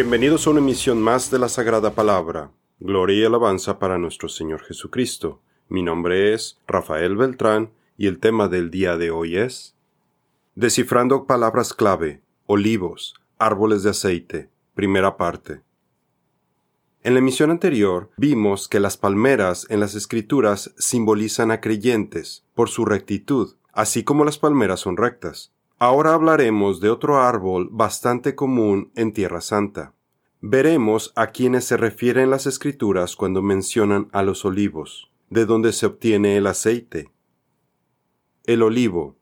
Bienvenidos a una emisión más de la Sagrada Palabra. Gloria y alabanza para nuestro Señor Jesucristo. Mi nombre es Rafael Beltrán y el tema del día de hoy es Descifrando palabras clave, olivos, árboles de aceite, primera parte. En la emisión anterior vimos que las palmeras en las escrituras simbolizan a creyentes por su rectitud, así como las palmeras son rectas. Ahora hablaremos de otro árbol bastante común en Tierra Santa. Veremos a quienes se refieren las escrituras cuando mencionan a los olivos, de donde se obtiene el aceite. El olivo.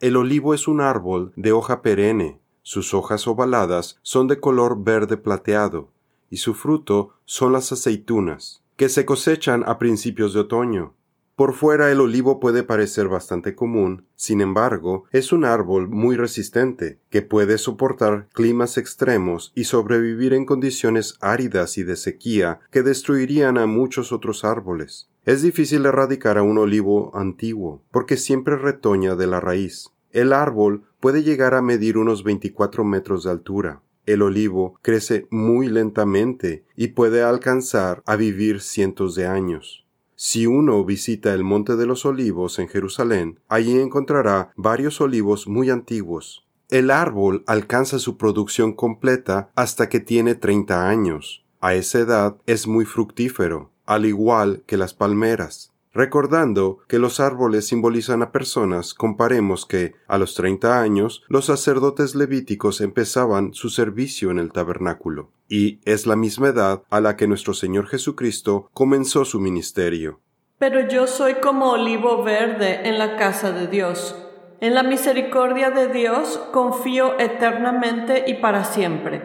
El olivo es un árbol de hoja perenne, sus hojas ovaladas son de color verde plateado, y su fruto son las aceitunas, que se cosechan a principios de otoño. Por fuera el olivo puede parecer bastante común, sin embargo, es un árbol muy resistente, que puede soportar climas extremos y sobrevivir en condiciones áridas y de sequía que destruirían a muchos otros árboles. Es difícil erradicar a un olivo antiguo, porque siempre retoña de la raíz. El árbol puede llegar a medir unos 24 metros de altura. El olivo crece muy lentamente y puede alcanzar a vivir cientos de años. Si uno visita el Monte de los Olivos en Jerusalén, allí encontrará varios olivos muy antiguos. El árbol alcanza su producción completa hasta que tiene 30 años. A esa edad es muy fructífero, al igual que las palmeras. Recordando que los árboles simbolizan a personas, comparemos que, a los treinta años, los sacerdotes levíticos empezaban su servicio en el tabernáculo, y es la misma edad a la que nuestro Señor Jesucristo comenzó su ministerio. Pero yo soy como olivo verde en la casa de Dios. En la misericordia de Dios confío eternamente y para siempre.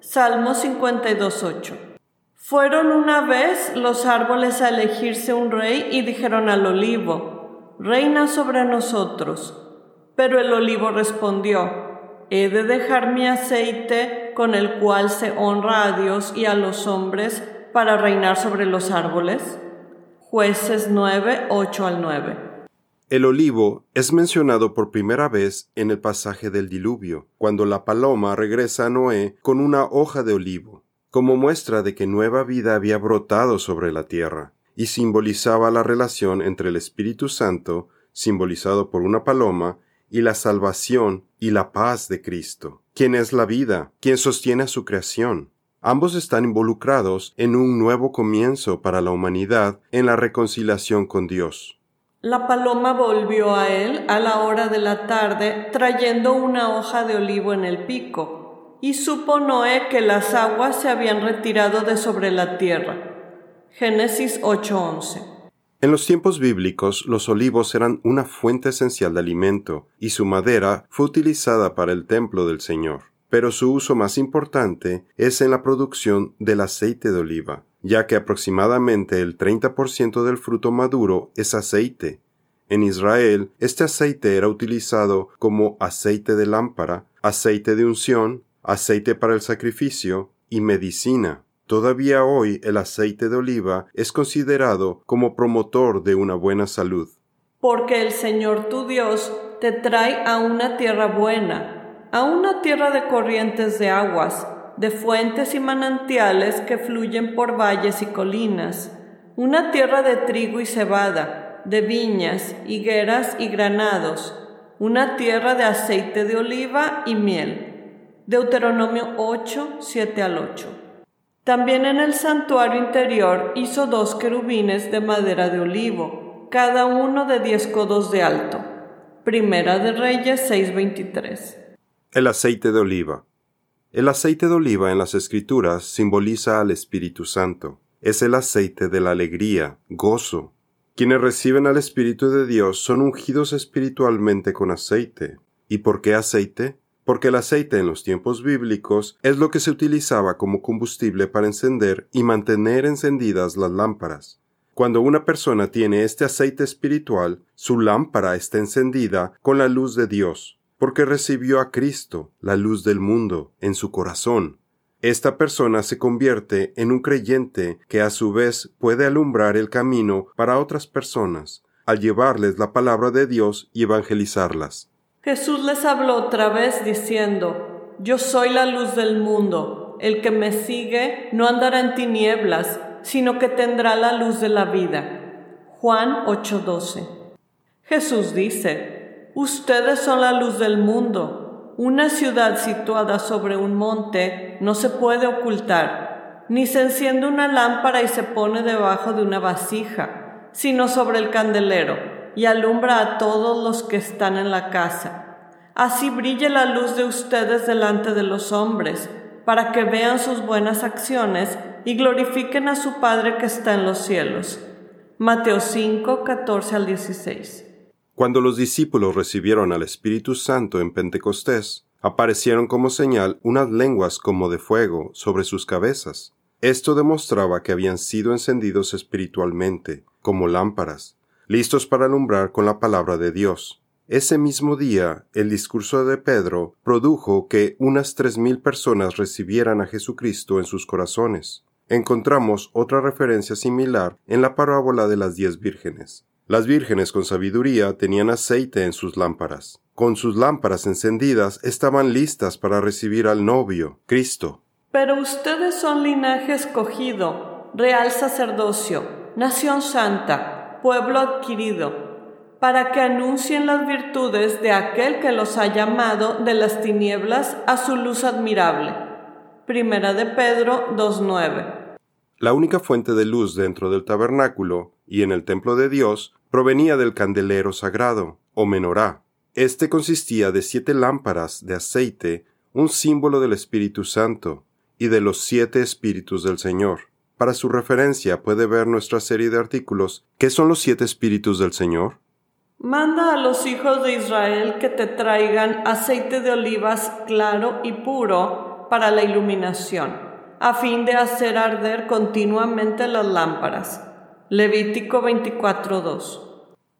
Salmo 52.8 fueron una vez los árboles a elegirse un rey y dijeron al olivo, Reina sobre nosotros. Pero el olivo respondió, ¿He de dejar mi aceite con el cual se honra a Dios y a los hombres para reinar sobre los árboles? Jueces 9, 8 al 9. El olivo es mencionado por primera vez en el pasaje del diluvio, cuando la paloma regresa a Noé con una hoja de olivo como muestra de que nueva vida había brotado sobre la tierra, y simbolizaba la relación entre el Espíritu Santo, simbolizado por una paloma, y la salvación y la paz de Cristo, quien es la vida, quien sostiene a su creación. Ambos están involucrados en un nuevo comienzo para la humanidad en la reconciliación con Dios. La paloma volvió a él a la hora de la tarde trayendo una hoja de olivo en el pico y supo Noé que las aguas se habían retirado de sobre la tierra. Génesis 8:11. En los tiempos bíblicos los olivos eran una fuente esencial de alimento y su madera fue utilizada para el templo del Señor. Pero su uso más importante es en la producción del aceite de oliva, ya que aproximadamente el 30% del fruto maduro es aceite. En Israel, este aceite era utilizado como aceite de lámpara, aceite de unción, aceite para el sacrificio y medicina. Todavía hoy el aceite de oliva es considerado como promotor de una buena salud. Porque el Señor tu Dios te trae a una tierra buena, a una tierra de corrientes de aguas, de fuentes y manantiales que fluyen por valles y colinas, una tierra de trigo y cebada, de viñas, higueras y granados, una tierra de aceite de oliva y miel Deuteronomio 8, 7 al 8. También en el santuario interior hizo dos querubines de madera de olivo, cada uno de diez codos de alto. Primera de Reyes 6:23. El aceite de oliva. El aceite de oliva en las Escrituras simboliza al Espíritu Santo. Es el aceite de la alegría, gozo. Quienes reciben al Espíritu de Dios son ungidos espiritualmente con aceite. ¿Y por qué aceite? Porque el aceite en los tiempos bíblicos es lo que se utilizaba como combustible para encender y mantener encendidas las lámparas. Cuando una persona tiene este aceite espiritual, su lámpara está encendida con la luz de Dios, porque recibió a Cristo, la luz del mundo, en su corazón. Esta persona se convierte en un creyente que a su vez puede alumbrar el camino para otras personas, al llevarles la palabra de Dios y evangelizarlas. Jesús les habló otra vez diciendo, Yo soy la luz del mundo. el que me sigue no andará en tinieblas, sino que tendrá la luz de la vida. Juan 8:12. Jesús dice, Ustedes son la luz del mundo. Una ciudad situada sobre un monte no se puede ocultar, ni se enciende una lámpara y se pone debajo de una vasija, sino sobre el candelero, y alumbra a todos los que están en la casa. Así brille la luz de ustedes delante de los hombres, para que vean sus buenas acciones y glorifiquen a su Padre que está en los cielos. Mateo 5, 14 al 16. Cuando los discípulos recibieron al Espíritu Santo en Pentecostés, aparecieron como señal unas lenguas como de fuego sobre sus cabezas. Esto demostraba que habían sido encendidos espiritualmente, como lámparas, listos para alumbrar con la palabra de Dios. Ese mismo día, el discurso de Pedro produjo que unas tres mil personas recibieran a Jesucristo en sus corazones. Encontramos otra referencia similar en la parábola de las diez vírgenes. Las vírgenes con sabiduría tenían aceite en sus lámparas. Con sus lámparas encendidas estaban listas para recibir al novio, Cristo. Pero ustedes son linaje escogido, real sacerdocio, nación santa, pueblo adquirido para que anuncien las virtudes de aquel que los ha llamado de las tinieblas a su luz admirable. Primera de Pedro 2.9. La única fuente de luz dentro del tabernáculo y en el templo de Dios provenía del candelero sagrado, o menorá. Este consistía de siete lámparas de aceite, un símbolo del Espíritu Santo, y de los siete espíritus del Señor. Para su referencia puede ver nuestra serie de artículos ¿Qué son los siete espíritus del Señor? Manda a los hijos de Israel que te traigan aceite de olivas claro y puro para la iluminación, a fin de hacer arder continuamente las lámparas. Levítico 24:2.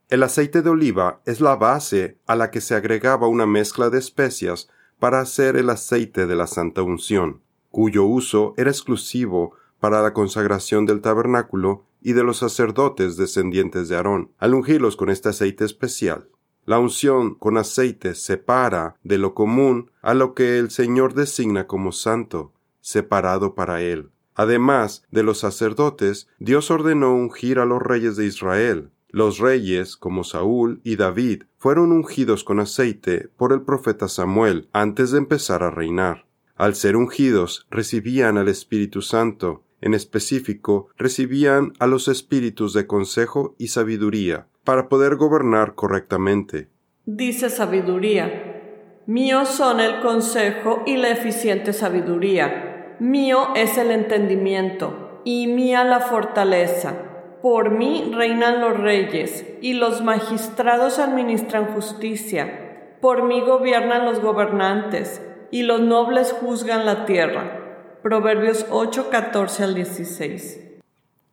El aceite de oliva es la base a la que se agregaba una mezcla de especias para hacer el aceite de la santa unción, cuyo uso era exclusivo para la consagración del tabernáculo y de los sacerdotes descendientes de Aarón, al ungirlos con este aceite especial. La unción con aceite separa de lo común a lo que el Señor designa como santo, separado para él. Además de los sacerdotes, Dios ordenó ungir a los reyes de Israel. Los reyes, como Saúl y David, fueron ungidos con aceite por el profeta Samuel antes de empezar a reinar. Al ser ungidos, recibían al Espíritu Santo, en específico, recibían a los espíritus de consejo y sabiduría para poder gobernar correctamente. Dice sabiduría. Mío son el consejo y la eficiente sabiduría. Mío es el entendimiento y mía la fortaleza. Por mí reinan los reyes y los magistrados administran justicia. Por mí gobiernan los gobernantes y los nobles juzgan la tierra. Proverbios 8, 14 al 16.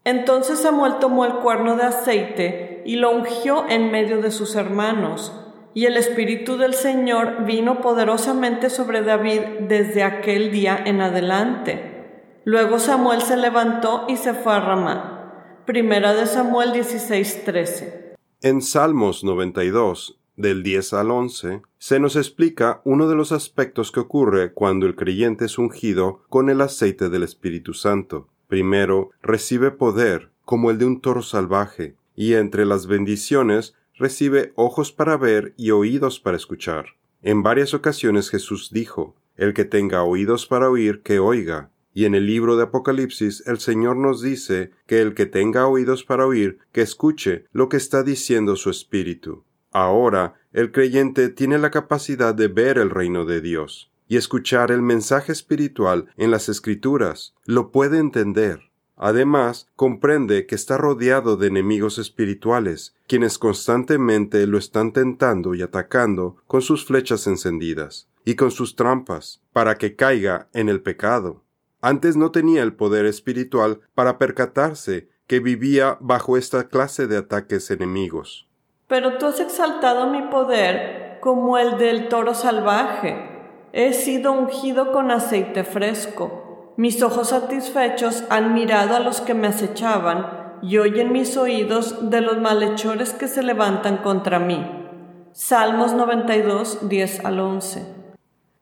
Entonces Samuel tomó el cuerno de aceite y lo ungió en medio de sus hermanos, y el Espíritu del Señor vino poderosamente sobre David desde aquel día en adelante. Luego Samuel se levantó y se fue a Ramá. Primera de Samuel 16, 13. En Salmos 92, del 10 al 11, se nos explica uno de los aspectos que ocurre cuando el creyente es ungido con el aceite del Espíritu Santo. Primero, recibe poder, como el de un toro salvaje, y entre las bendiciones recibe ojos para ver y oídos para escuchar. En varias ocasiones Jesús dijo, El que tenga oídos para oír, que oiga. Y en el libro de Apocalipsis el Señor nos dice que el que tenga oídos para oír, que escuche lo que está diciendo su Espíritu. Ahora, el creyente tiene la capacidad de ver el reino de Dios y escuchar el mensaje espiritual en las escrituras. Lo puede entender. Además, comprende que está rodeado de enemigos espirituales, quienes constantemente lo están tentando y atacando con sus flechas encendidas y con sus trampas, para que caiga en el pecado. Antes no tenía el poder espiritual para percatarse que vivía bajo esta clase de ataques enemigos. Pero tú has exaltado mi poder como el del toro salvaje. He sido ungido con aceite fresco. Mis ojos satisfechos han mirado a los que me acechaban y oyen mis oídos de los malhechores que se levantan contra mí. Salmos 92, 10 al 11.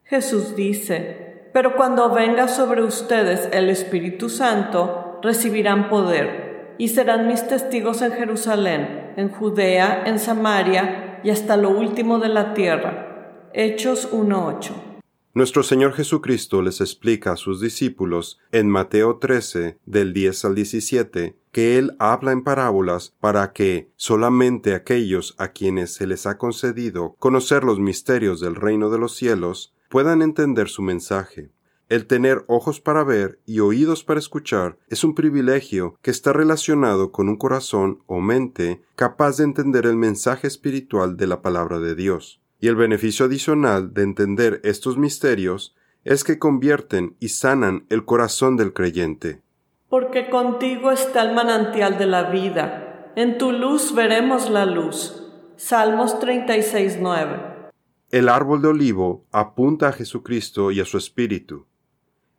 Jesús dice, Pero cuando venga sobre ustedes el Espíritu Santo, recibirán poder y serán mis testigos en Jerusalén, en Judea, en Samaria y hasta lo último de la tierra. Hechos 1.8. Nuestro Señor Jesucristo les explica a sus discípulos en Mateo 13, del 10 al 17, que Él habla en parábolas para que solamente aquellos a quienes se les ha concedido conocer los misterios del reino de los cielos puedan entender su mensaje. El tener ojos para ver y oídos para escuchar es un privilegio que está relacionado con un corazón o mente capaz de entender el mensaje espiritual de la palabra de Dios y el beneficio adicional de entender estos misterios es que convierten y sanan el corazón del creyente. Porque contigo está el manantial de la vida, en tu luz veremos la luz. Salmos 36.9. El árbol de olivo apunta a Jesucristo y a su Espíritu.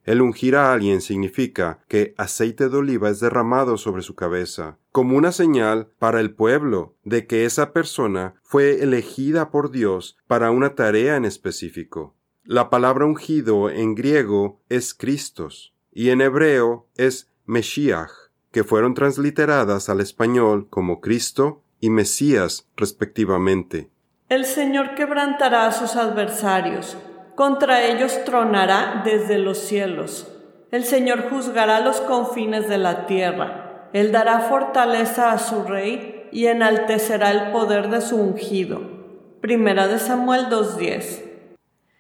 El ungir a alguien significa que aceite de oliva es derramado sobre su cabeza, como una señal para el pueblo de que esa persona fue elegida por Dios para una tarea en específico. La palabra ungido en griego es Christos y en hebreo es Meshiach, que fueron transliteradas al español como Cristo y Mesías respectivamente. El Señor quebrantará a sus adversarios contra ellos tronará desde los cielos. El Señor juzgará los confines de la tierra. Él dará fortaleza a su rey y enaltecerá el poder de su ungido. Primera de Samuel 2.10.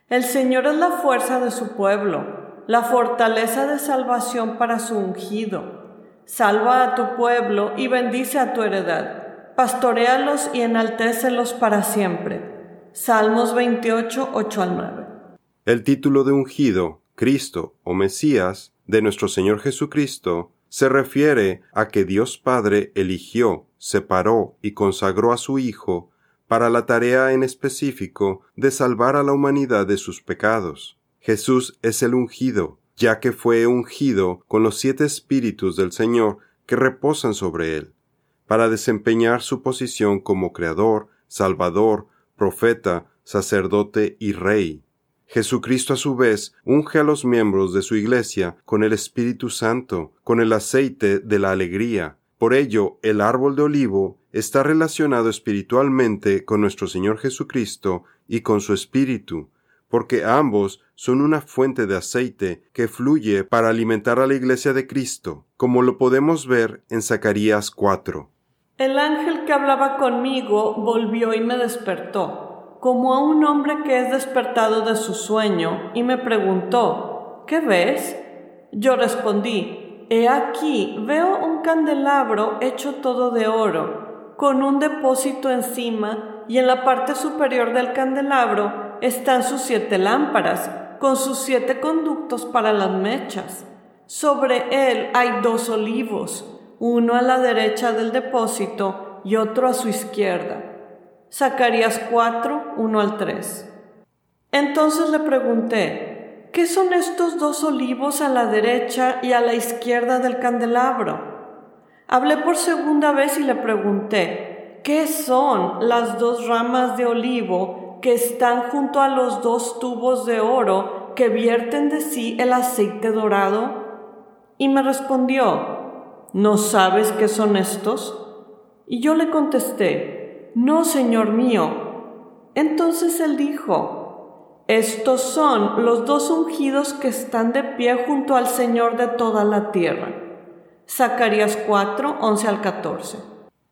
El Señor es la fuerza de su pueblo, la fortaleza de salvación para su ungido. Salva a tu pueblo y bendice a tu heredad. Pastoréalos y enaltécelos para siempre. Salmos 28, 8 al 9. El título de ungido, Cristo o Mesías, de nuestro Señor Jesucristo, se refiere a que Dios Padre eligió, separó y consagró a su Hijo para la tarea en específico de salvar a la humanidad de sus pecados. Jesús es el ungido, ya que fue ungido con los siete espíritus del Señor que reposan sobre él, para desempeñar su posición como Creador, Salvador, profeta, sacerdote y Rey. Jesucristo a su vez unge a los miembros de su Iglesia con el Espíritu Santo, con el aceite de la alegría. Por ello, el árbol de olivo está relacionado espiritualmente con nuestro Señor Jesucristo y con su Espíritu, porque ambos son una fuente de aceite que fluye para alimentar a la Iglesia de Cristo, como lo podemos ver en Zacarías 4. El ángel que hablaba conmigo volvió y me despertó como a un hombre que es despertado de su sueño, y me preguntó, ¿qué ves? Yo respondí, He aquí, veo un candelabro hecho todo de oro, con un depósito encima, y en la parte superior del candelabro están sus siete lámparas, con sus siete conductos para las mechas. Sobre él hay dos olivos, uno a la derecha del depósito y otro a su izquierda. Zacarías 4, 1 al 3. Entonces le pregunté, ¿qué son estos dos olivos a la derecha y a la izquierda del candelabro? Hablé por segunda vez y le pregunté, ¿qué son las dos ramas de olivo que están junto a los dos tubos de oro que vierten de sí el aceite dorado? Y me respondió, ¿no sabes qué son estos? Y yo le contesté, no, Señor mío. Entonces él dijo, Estos son los dos ungidos que están de pie junto al Señor de toda la tierra. Zacarías 4, 11 al 14.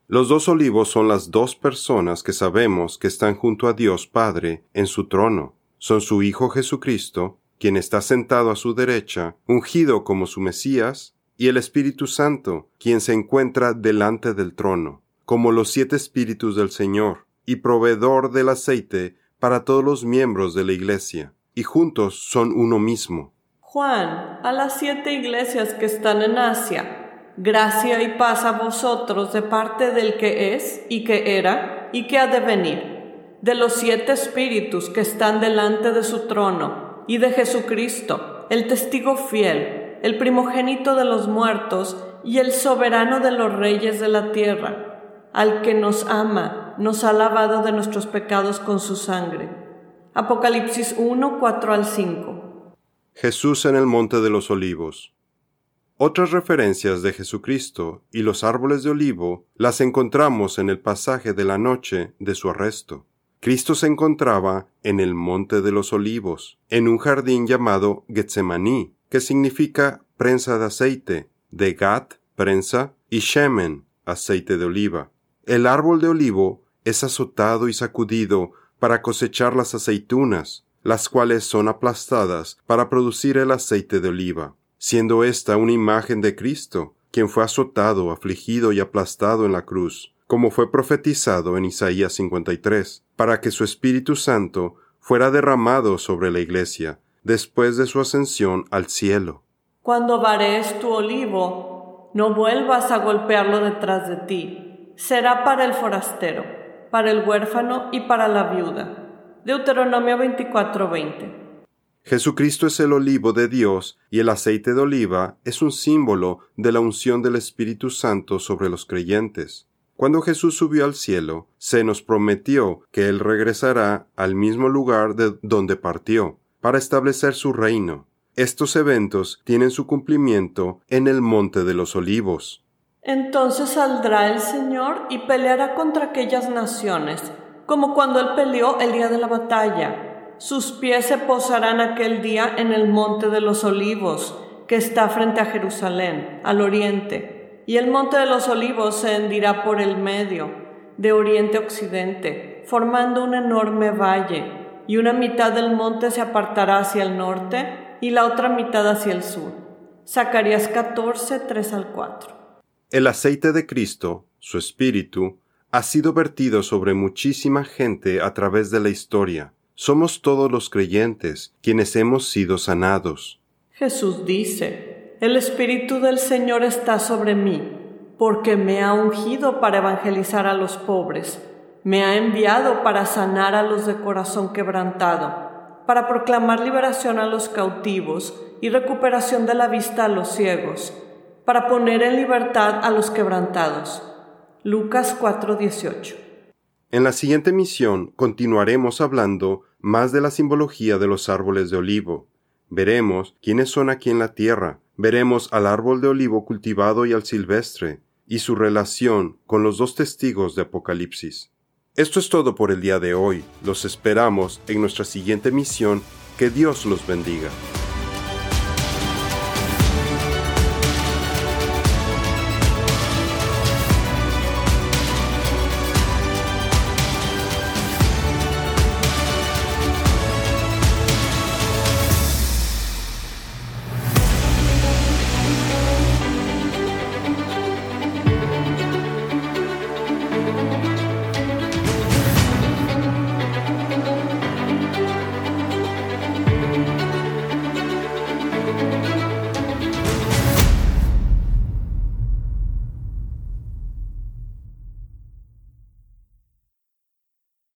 Los dos olivos son las dos personas que sabemos que están junto a Dios Padre en su trono. Son su Hijo Jesucristo, quien está sentado a su derecha, ungido como su Mesías, y el Espíritu Santo, quien se encuentra delante del trono como los siete espíritus del Señor, y proveedor del aceite para todos los miembros de la Iglesia, y juntos son uno mismo. Juan, a las siete iglesias que están en Asia, gracia y paz a vosotros de parte del que es y que era y que ha de venir, de los siete espíritus que están delante de su trono, y de Jesucristo, el testigo fiel, el primogénito de los muertos y el soberano de los reyes de la tierra al que nos ama, nos ha lavado de nuestros pecados con su sangre. Apocalipsis 1, 4 al 5. Jesús en el Monte de los Olivos. Otras referencias de Jesucristo y los árboles de olivo las encontramos en el pasaje de la noche de su arresto. Cristo se encontraba en el Monte de los Olivos, en un jardín llamado Getsemaní, que significa prensa de aceite, de Gat, prensa, y Shemen, aceite de oliva. El árbol de olivo es azotado y sacudido para cosechar las aceitunas, las cuales son aplastadas para producir el aceite de oliva, siendo esta una imagen de Cristo, quien fue azotado, afligido y aplastado en la cruz, como fue profetizado en Isaías 53, para que su Espíritu Santo fuera derramado sobre la Iglesia, después de su ascensión al cielo. Cuando vares tu olivo, no vuelvas a golpearlo detrás de ti será para el forastero, para el huérfano y para la viuda. Deuteronomio 24:20. Jesucristo es el olivo de Dios y el aceite de oliva es un símbolo de la unción del Espíritu Santo sobre los creyentes. Cuando Jesús subió al cielo, se nos prometió que Él regresará al mismo lugar de donde partió, para establecer su reino. Estos eventos tienen su cumplimiento en el Monte de los Olivos. Entonces saldrá el Señor y peleará contra aquellas naciones, como cuando Él peleó el día de la batalla. Sus pies se posarán aquel día en el monte de los olivos, que está frente a Jerusalén, al oriente, y el monte de los olivos se hendirá por el medio, de oriente a occidente, formando un enorme valle, y una mitad del monte se apartará hacia el norte y la otra mitad hacia el sur. Zacarías 14, 3 al 4. El aceite de Cristo, su Espíritu, ha sido vertido sobre muchísima gente a través de la historia. Somos todos los creyentes quienes hemos sido sanados. Jesús dice, El Espíritu del Señor está sobre mí, porque me ha ungido para evangelizar a los pobres, me ha enviado para sanar a los de corazón quebrantado, para proclamar liberación a los cautivos y recuperación de la vista a los ciegos para poner en libertad a los quebrantados. Lucas 4:18. En la siguiente misión continuaremos hablando más de la simbología de los árboles de olivo. Veremos quiénes son aquí en la tierra, veremos al árbol de olivo cultivado y al silvestre, y su relación con los dos testigos de Apocalipsis. Esto es todo por el día de hoy. Los esperamos en nuestra siguiente misión. Que Dios los bendiga.